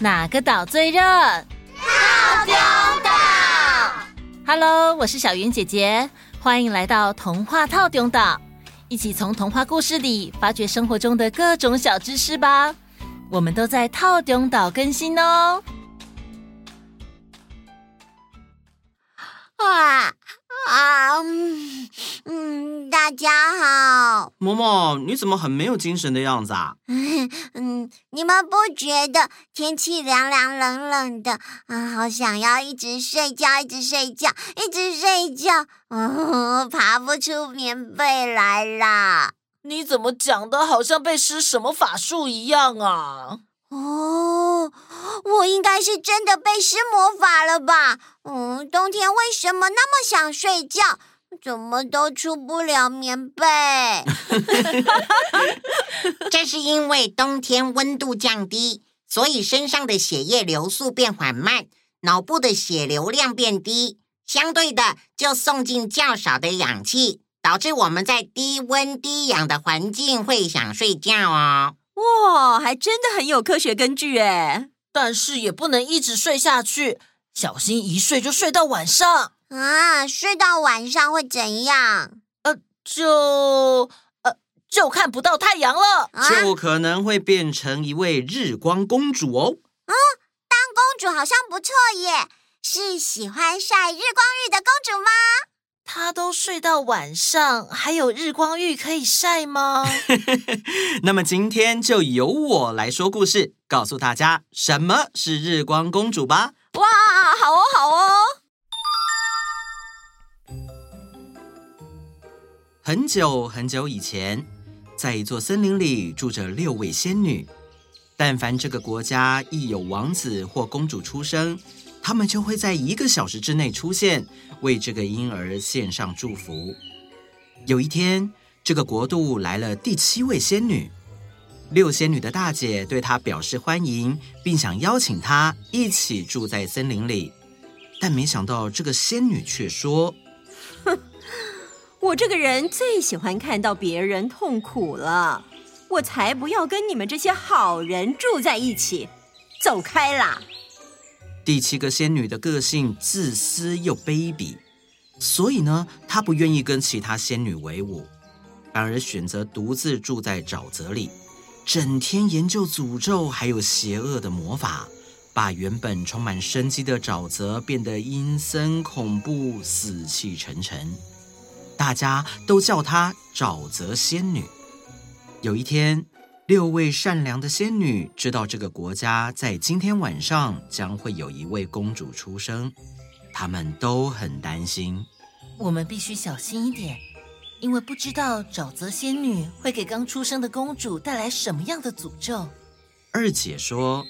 哪个岛最热？套丁岛。Hello，我是小云姐姐，欢迎来到童话套丁岛，一起从童话故事里发掘生活中的各种小知识吧。我们都在套丁岛更新哦。哇！啊，嗯，嗯，大家好。嬷嬷，你怎么很没有精神的样子啊？嗯，你们不觉得天气凉凉冷冷的啊？好想要一直睡觉，一直睡觉，一直睡觉，哦，爬不出棉被来啦。你怎么讲的好像被施什么法术一样啊？哦，我应该是真的被施魔法了吧？嗯，冬天为什么那么想睡觉？怎么都出不了棉被？这是因为冬天温度降低，所以身上的血液流速变缓慢，脑部的血流量变低，相对的就送进较少的氧气，导致我们在低温低氧的环境会想睡觉哦。哇，还真的很有科学根据诶。但是也不能一直睡下去，小心一睡就睡到晚上啊！睡到晚上会怎样？呃，就呃就看不到太阳了，啊、就可能会变成一位日光公主哦。啊，当公主好像不错耶，是喜欢晒日光浴的公主吗？他都睡到晚上，还有日光浴可以晒吗？那么今天就由我来说故事，告诉大家什么是日光公主吧。哇，好哦，好哦！很久很久以前，在一座森林里住着六位仙女。但凡这个国家一有王子或公主出生，他们就会在一个小时之内出现，为这个婴儿献上祝福。有一天，这个国度来了第七位仙女，六仙女的大姐对她表示欢迎，并想邀请她一起住在森林里。但没想到，这个仙女却说：“哼，我这个人最喜欢看到别人痛苦了，我才不要跟你们这些好人住在一起，走开啦！”第七个仙女的个性自私又卑鄙，所以呢，她不愿意跟其他仙女为伍，反而选择独自住在沼泽里，整天研究诅咒还有邪恶的魔法，把原本充满生机的沼泽变得阴森恐怖、死气沉沉。大家都叫她沼泽仙女。有一天，六位善良的仙女知道这个国家在今天晚上将会有一位公主出生，她们都很担心。我们必须小心一点，因为不知道沼泽仙女会给刚出生的公主带来什么样的诅咒。二姐说：“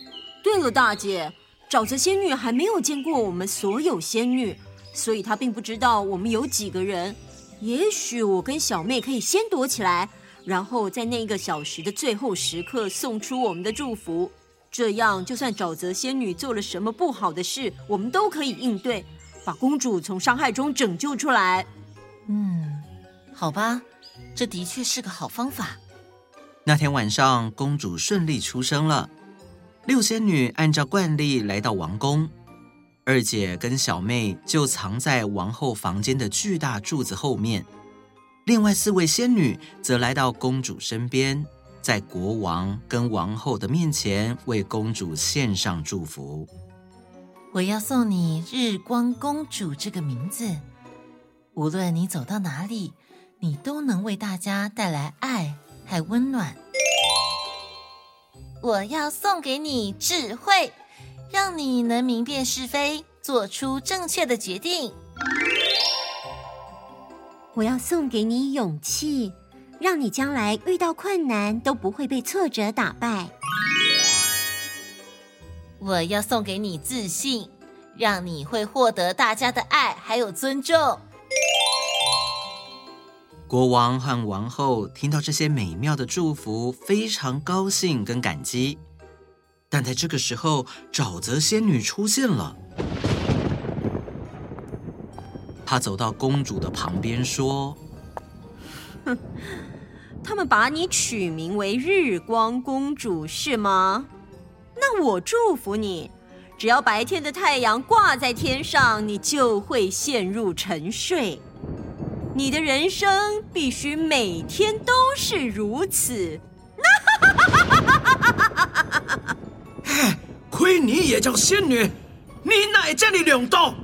对了，大姐，沼泽仙女还没有见过我们所有仙女，所以她并不知道我们有几个人。也许我跟小妹可以先躲起来。”然后在那一个小时的最后时刻送出我们的祝福，这样就算沼泽仙女做了什么不好的事，我们都可以应对，把公主从伤害中拯救出来。嗯，好吧，这的确是个好方法。那天晚上，公主顺利出生了。六仙女按照惯例来到王宫，二姐跟小妹就藏在王后房间的巨大柱子后面。另外四位仙女则来到公主身边，在国王跟王后的面前为公主献上祝福。我要送你“日光公主”这个名字，无论你走到哪里，你都能为大家带来爱和温暖。我要送给你智慧，让你能明辨是非，做出正确的决定。我要送给你勇气，让你将来遇到困难都不会被挫折打败。我要送给你自信，让你会获得大家的爱还有尊重。国王和王后听到这些美妙的祝福，非常高兴跟感激。但在这个时候，沼泽仙女出现了。他走到公主的旁边说：“哼，他们把你取名为日光公主是吗？那我祝福你，只要白天的太阳挂在天上，你就会陷入沉睡。你的人生必须每天都是如此。亏你也叫仙女，你哪这里两刀？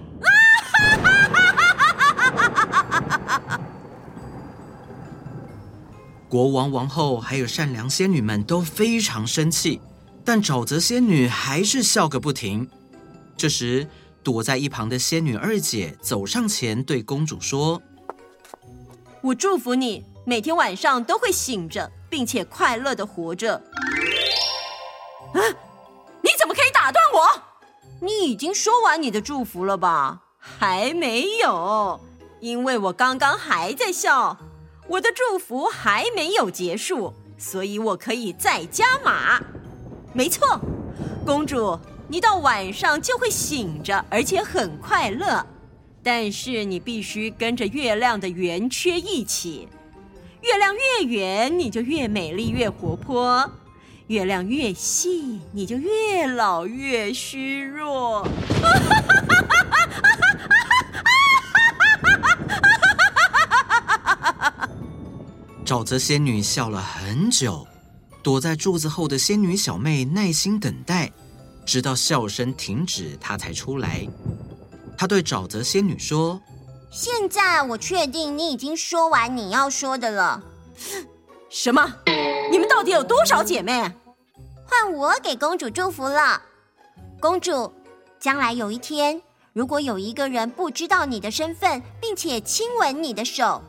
国王、王后还有善良仙女们都非常生气，但沼泽仙女还是笑个不停。这时，躲在一旁的仙女二姐走上前，对公主说：“我祝福你，每天晚上都会醒着，并且快乐地活着。”啊！你怎么可以打断我？你已经说完你的祝福了吧？还没有，因为我刚刚还在笑。我的祝福还没有结束，所以我可以再加码。没错，公主，你到晚上就会醒着，而且很快乐。但是你必须跟着月亮的圆缺一起。月亮越圆，你就越美丽越活泼；月亮越细，你就越老越虚弱。哈哈哈哈沼泽仙女笑了很久，躲在柱子后的仙女小妹耐心等待，直到笑声停止，她才出来。她对沼泽仙女说：“现在我确定你已经说完你要说的了。”“什么？你们到底有多少姐妹？”“换我给公主祝福了。公主，将来有一天，如果有一个人不知道你的身份，并且亲吻你的手。”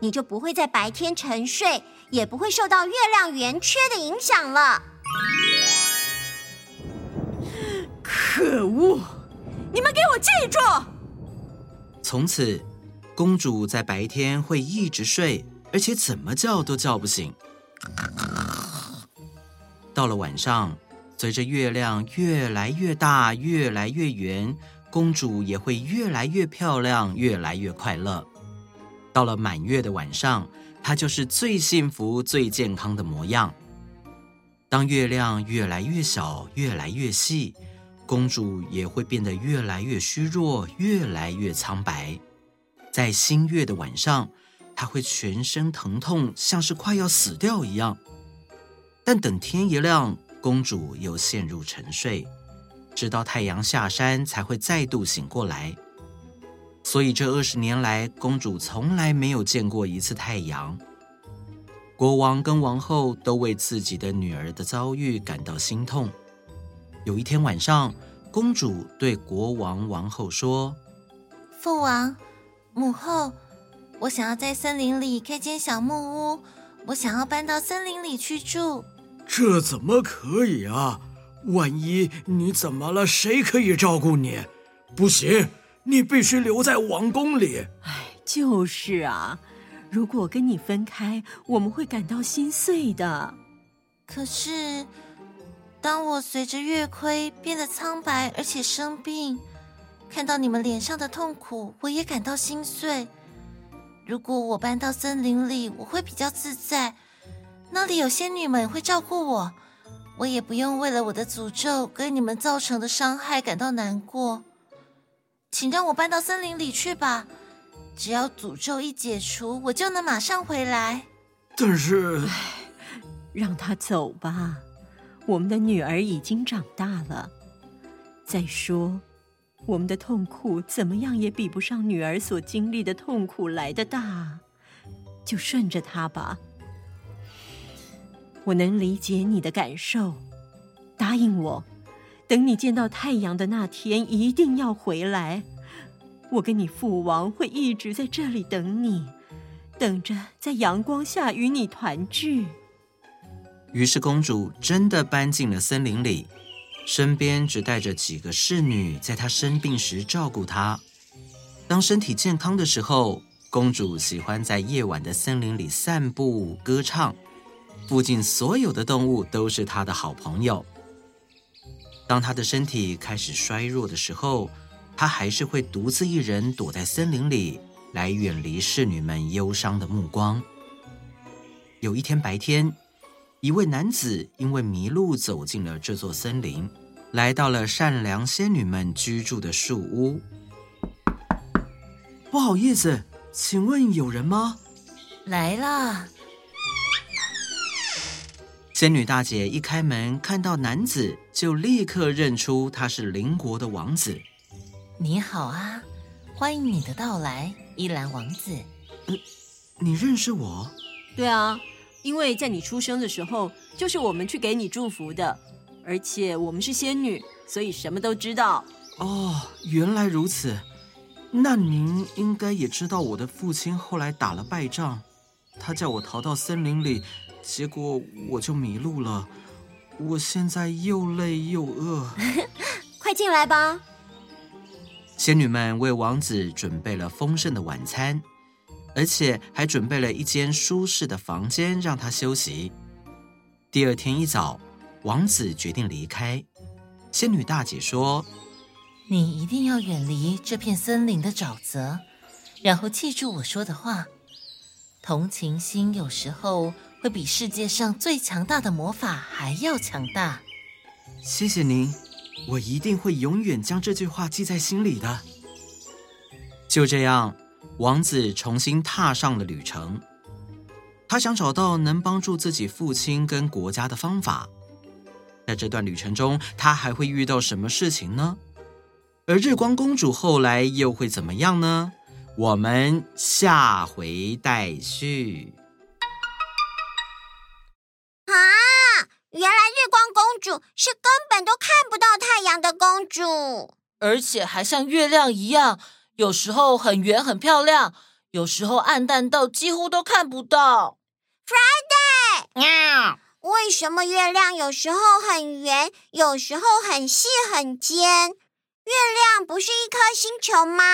你就不会在白天沉睡，也不会受到月亮圆缺的影响了。可恶！你们给我记住！从此，公主在白天会一直睡，而且怎么叫都叫不醒。到了晚上，随着月亮越来越大、越来越圆，公主也会越来越漂亮、越来越快乐。到了满月的晚上，她就是最幸福、最健康的模样。当月亮越来越小、越来越细，公主也会变得越来越虚弱、越来越苍白。在新月的晚上，她会全身疼痛，像是快要死掉一样。但等天一亮，公主又陷入沉睡，直到太阳下山才会再度醒过来。所以这二十年来，公主从来没有见过一次太阳。国王跟王后都为自己的女儿的遭遇感到心痛。有一天晚上，公主对国王、王后说：“父王、母后，我想要在森林里开间小木屋，我想要搬到森林里去住。”这怎么可以啊？万一你怎么了，谁可以照顾你？不行。你必须留在王宫里。哎，就是啊，如果跟你分开，我们会感到心碎的。可是，当我随着月亏变得苍白，而且生病，看到你们脸上的痛苦，我也感到心碎。如果我搬到森林里，我会比较自在，那里有仙女们会照顾我，我也不用为了我的诅咒给你们造成的伤害感到难过。请让我搬到森林里去吧，只要诅咒一解除，我就能马上回来。但是，让他走吧，我们的女儿已经长大了。再说，我们的痛苦怎么样也比不上女儿所经历的痛苦来的大，就顺着她吧。我能理解你的感受，答应我。等你见到太阳的那天，一定要回来。我跟你父王会一直在这里等你，等着在阳光下与你团聚。于是公主真的搬进了森林里，身边只带着几个侍女，在她生病时照顾她。当身体健康的时候，公主喜欢在夜晚的森林里散步、歌唱，附近所有的动物都是她的好朋友。当他的身体开始衰弱的时候，他还是会独自一人躲在森林里，来远离侍女们忧伤的目光。有一天白天，一位男子因为迷路走进了这座森林，来到了善良仙女们居住的树屋。不好意思，请问有人吗？来了！仙女大姐一开门，看到男子，就立刻认出他是邻国的王子。你好啊，欢迎你的到来，伊兰王子。呃，你认识我？对啊，因为在你出生的时候，就是我们去给你祝福的，而且我们是仙女，所以什么都知道。哦，原来如此。那您应该也知道，我的父亲后来打了败仗，他叫我逃到森林里。结果我就迷路了，我现在又累又饿。快进来吧！仙女们为王子准备了丰盛的晚餐，而且还准备了一间舒适的房间让他休息。第二天一早，王子决定离开。仙女大姐说：“你一定要远离这片森林的沼泽，然后记住我说的话。同情心有时候。”会比世界上最强大的魔法还要强大。谢谢您，我一定会永远将这句话记在心里的。就这样，王子重新踏上了旅程。他想找到能帮助自己父亲跟国家的方法。在这段旅程中，他还会遇到什么事情呢？而日光公主后来又会怎么样呢？我们下回待续。原来日光公主是根本都看不到太阳的公主，而且还像月亮一样，有时候很圆很漂亮，有时候暗淡到几乎都看不到。Friday，喵！为什么月亮有时候很圆，有时候很细很尖？月亮不是一颗星球吗？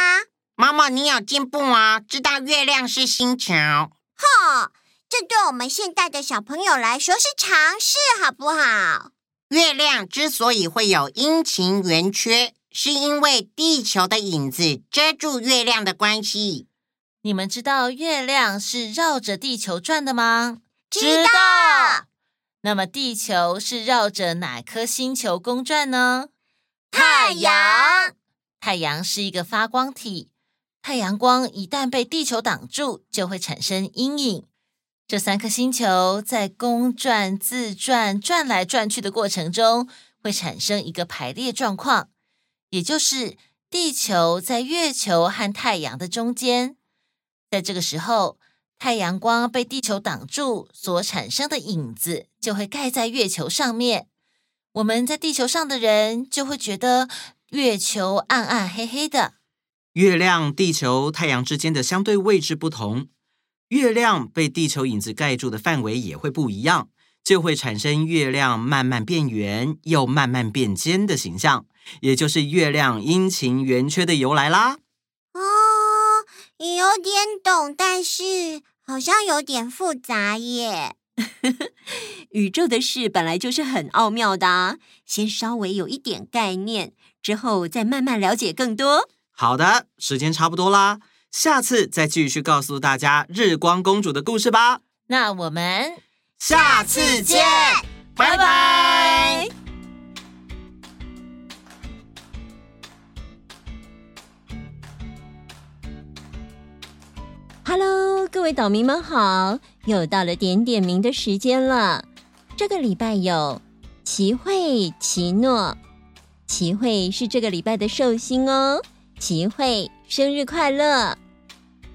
妈妈，你有进步啊，知道月亮是星球。哈。这对我们现代的小朋友来说是常识，好不好？月亮之所以会有阴晴圆缺，是因为地球的影子遮住月亮的关系。你们知道月亮是绕着地球转的吗？知道。那么地球是绕着哪颗星球公转呢？太阳。太阳是一个发光体，太阳光一旦被地球挡住，就会产生阴影。这三颗星球在公转自转、转来转去的过程中，会产生一个排列状况，也就是地球在月球和太阳的中间。在这个时候，太阳光被地球挡住，所产生的影子就会盖在月球上面。我们在地球上的人就会觉得月球暗暗黑黑的。月亮、地球、太阳之间的相对位置不同。月亮被地球影子盖住的范围也会不一样，就会产生月亮慢慢变圆又慢慢变尖的形象，也就是月亮阴晴圆缺的由来啦。哦，有点懂，但是好像有点复杂耶。宇宙的事本来就是很奥妙的，先稍微有一点概念，之后再慢慢了解更多。好的，时间差不多啦。下次再继续告诉大家日光公主的故事吧。那我们下次见，拜拜。Hello，各位岛民们好，又到了点点名的时间了。这个礼拜有齐慧、齐诺，齐慧是这个礼拜的寿星哦。齐慧生日快乐！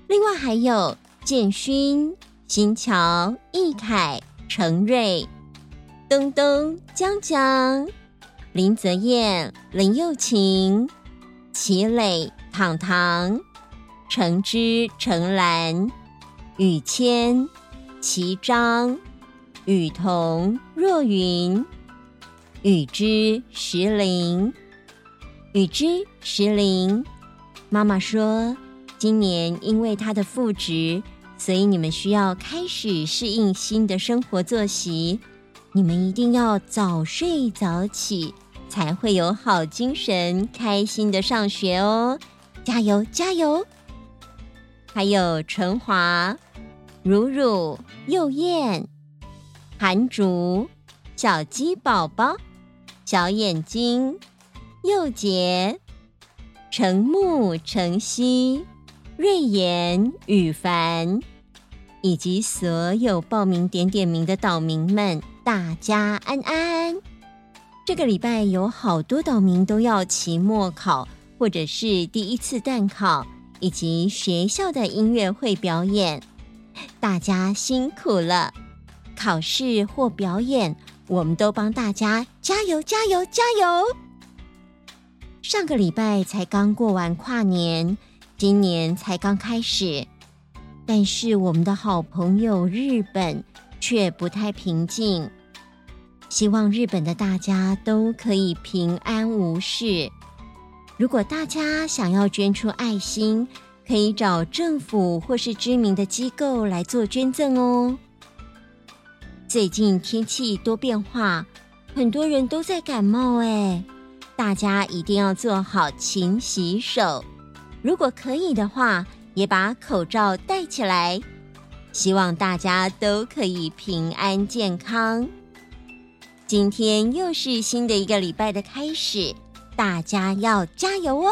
另外还有建勋、新桥、易凯、程瑞、东东、江江、林泽燕、林又晴、齐磊、糖糖、橙汁、程兰、雨谦、齐章、雨桐、若云、雨之、石林、雨之、石林。妈妈说。今年因为他的复职，所以你们需要开始适应新的生活作息。你们一定要早睡早起，才会有好精神，开心的上学哦！加油，加油！还有纯华、如如、幼燕、韩竹、小鸡宝宝、小眼睛、佑杰、程木、程曦、瑞妍、羽凡，以及所有报名点点名的岛民们，大家安安。这个礼拜有好多岛民都要期末考，或者是第一次段考，以及学校的音乐会表演，大家辛苦了。考试或表演，我们都帮大家加油、加油、加油！上个礼拜才刚过完跨年，今年才刚开始，但是我们的好朋友日本却不太平静。希望日本的大家都可以平安无事。如果大家想要捐出爱心，可以找政府或是知名的机构来做捐赠哦。最近天气多变化，很多人都在感冒哎。大家一定要做好勤洗手，如果可以的话，也把口罩戴起来。希望大家都可以平安健康。今天又是新的一个礼拜的开始，大家要加油哦！